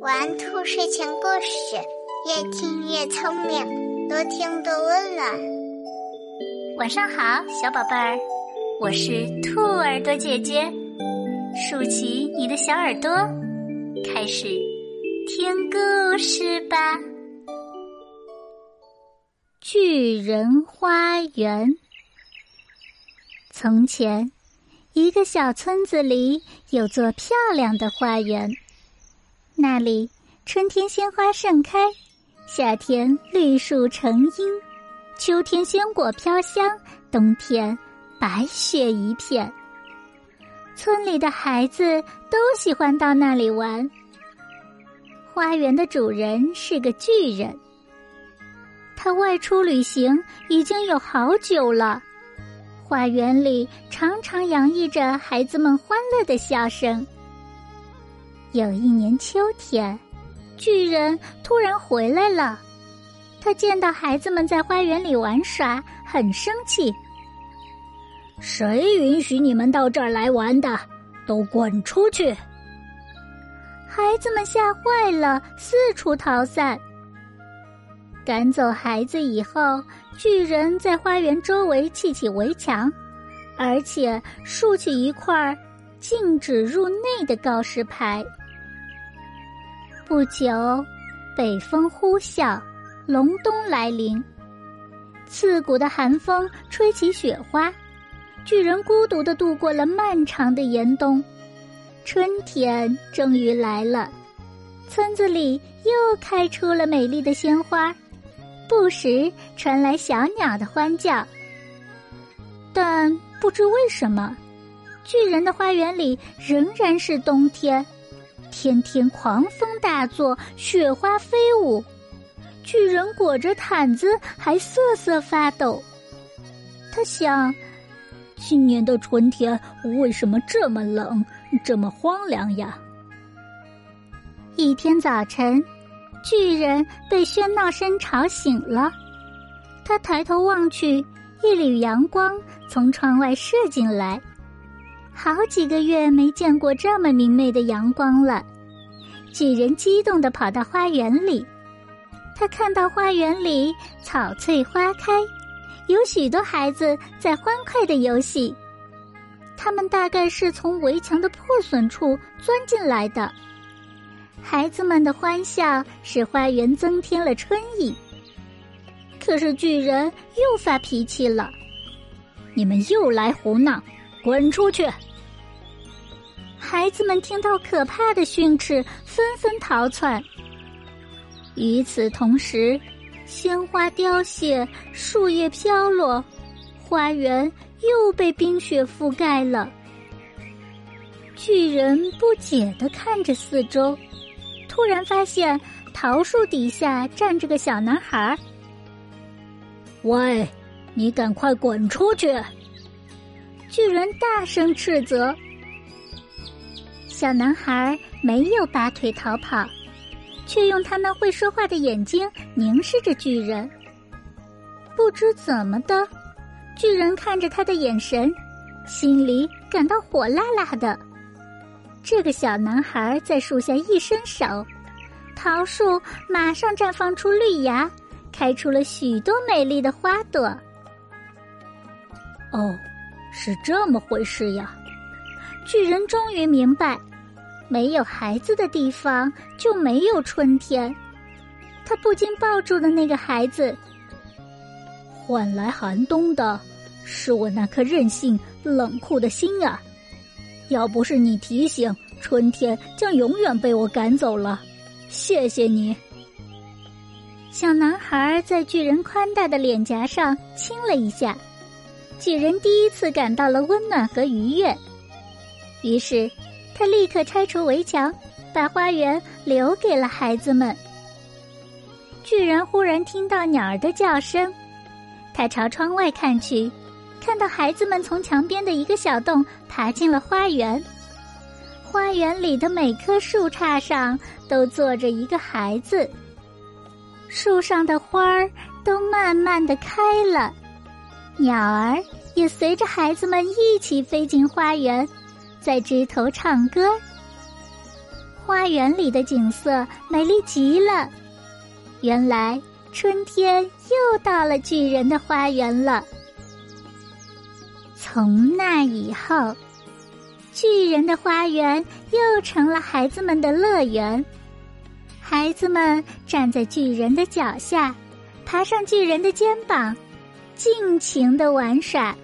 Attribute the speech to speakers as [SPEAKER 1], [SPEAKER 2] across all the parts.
[SPEAKER 1] 玩兔睡前故事，越听越聪明，多听多温暖。
[SPEAKER 2] 晚上好，小宝贝儿，我是兔耳朵姐姐，竖起你的小耳朵，开始听故事吧。巨人花园。从前，一个小村子里有座漂亮的花园。那里春天鲜花盛开，夏天绿树成荫，秋天鲜果飘香，冬天白雪一片。村里的孩子都喜欢到那里玩。花园的主人是个巨人，他外出旅行已经有好久了。花园里常常洋溢着孩子们欢乐的笑声。有一年秋天，巨人突然回来了。他见到孩子们在花园里玩耍，很生气。
[SPEAKER 3] 谁允许你们到这儿来玩的？都滚出去！
[SPEAKER 2] 孩子们吓坏了，四处逃散。赶走孩子以后，巨人在花园周围砌起围墙，而且竖起一块禁止入内的告示牌。不久，北风呼啸，隆冬来临。刺骨的寒风吹起雪花，巨人孤独的度过了漫长的严冬。春天终于来了，村子里又开出了美丽的鲜花，不时传来小鸟的欢叫。但不知为什么，巨人的花园里仍然是冬天。天天狂风大作，雪花飞舞，巨人裹着毯子还瑟瑟发抖。他想，今年的春天为什么这么冷，这么荒凉呀？一天早晨，巨人被喧闹声吵醒了。他抬头望去，一缕阳光从窗外射进来。好几个月没见过这么明媚的阳光了，巨人激动地跑到花园里。他看到花园里草翠花开，有许多孩子在欢快的游戏。他们大概是从围墙的破损处钻进来的。孩子们的欢笑使花园增添了春意。可是巨人又发脾气了：“
[SPEAKER 3] 你们又来胡闹！”滚出去！
[SPEAKER 2] 孩子们听到可怕的训斥，纷纷逃窜。与此同时，鲜花凋谢，树叶飘落，花园又被冰雪覆盖了。巨人不解的看着四周，突然发现桃树底下站着个小男孩。
[SPEAKER 3] 喂，你赶快滚出去！
[SPEAKER 2] 巨人大声斥责，小男孩没有拔腿逃跑，却用他那会说话的眼睛凝视着巨人。不知怎么的，巨人看着他的眼神，心里感到火辣辣的。这个小男孩在树下一伸手，桃树马上绽放出绿芽，开出了许多美丽的花朵。
[SPEAKER 3] 哦。是这么回事呀！
[SPEAKER 2] 巨人终于明白，没有孩子的地方就没有春天。他不禁抱住了那个孩子。
[SPEAKER 3] 换来寒冬的，是我那颗任性、冷酷的心啊！要不是你提醒，春天将永远被我赶走了。谢谢你。
[SPEAKER 2] 小男孩在巨人宽大的脸颊上亲了一下。巨人第一次感到了温暖和愉悦，于是他立刻拆除围墙，把花园留给了孩子们。巨人忽然听到鸟儿的叫声，他朝窗外看去，看到孩子们从墙边的一个小洞爬进了花园。花园里的每棵树杈上都坐着一个孩子，树上的花儿都慢慢的开了。鸟儿也随着孩子们一起飞进花园，在枝头唱歌。花园里的景色美丽极了。原来春天又到了巨人的花园了。从那以后，巨人的花园又成了孩子们的乐园。孩子们站在巨人的脚下，爬上巨人的肩膀，尽情的玩耍。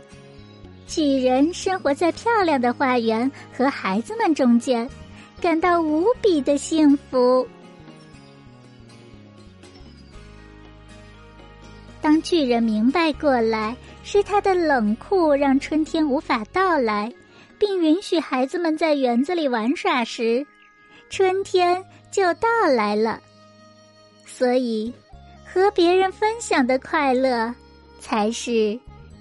[SPEAKER 2] 巨人生活在漂亮的花园和孩子们中间，感到无比的幸福。当巨人明白过来是他的冷酷让春天无法到来，并允许孩子们在园子里玩耍时，春天就到来了。所以，和别人分享的快乐才是。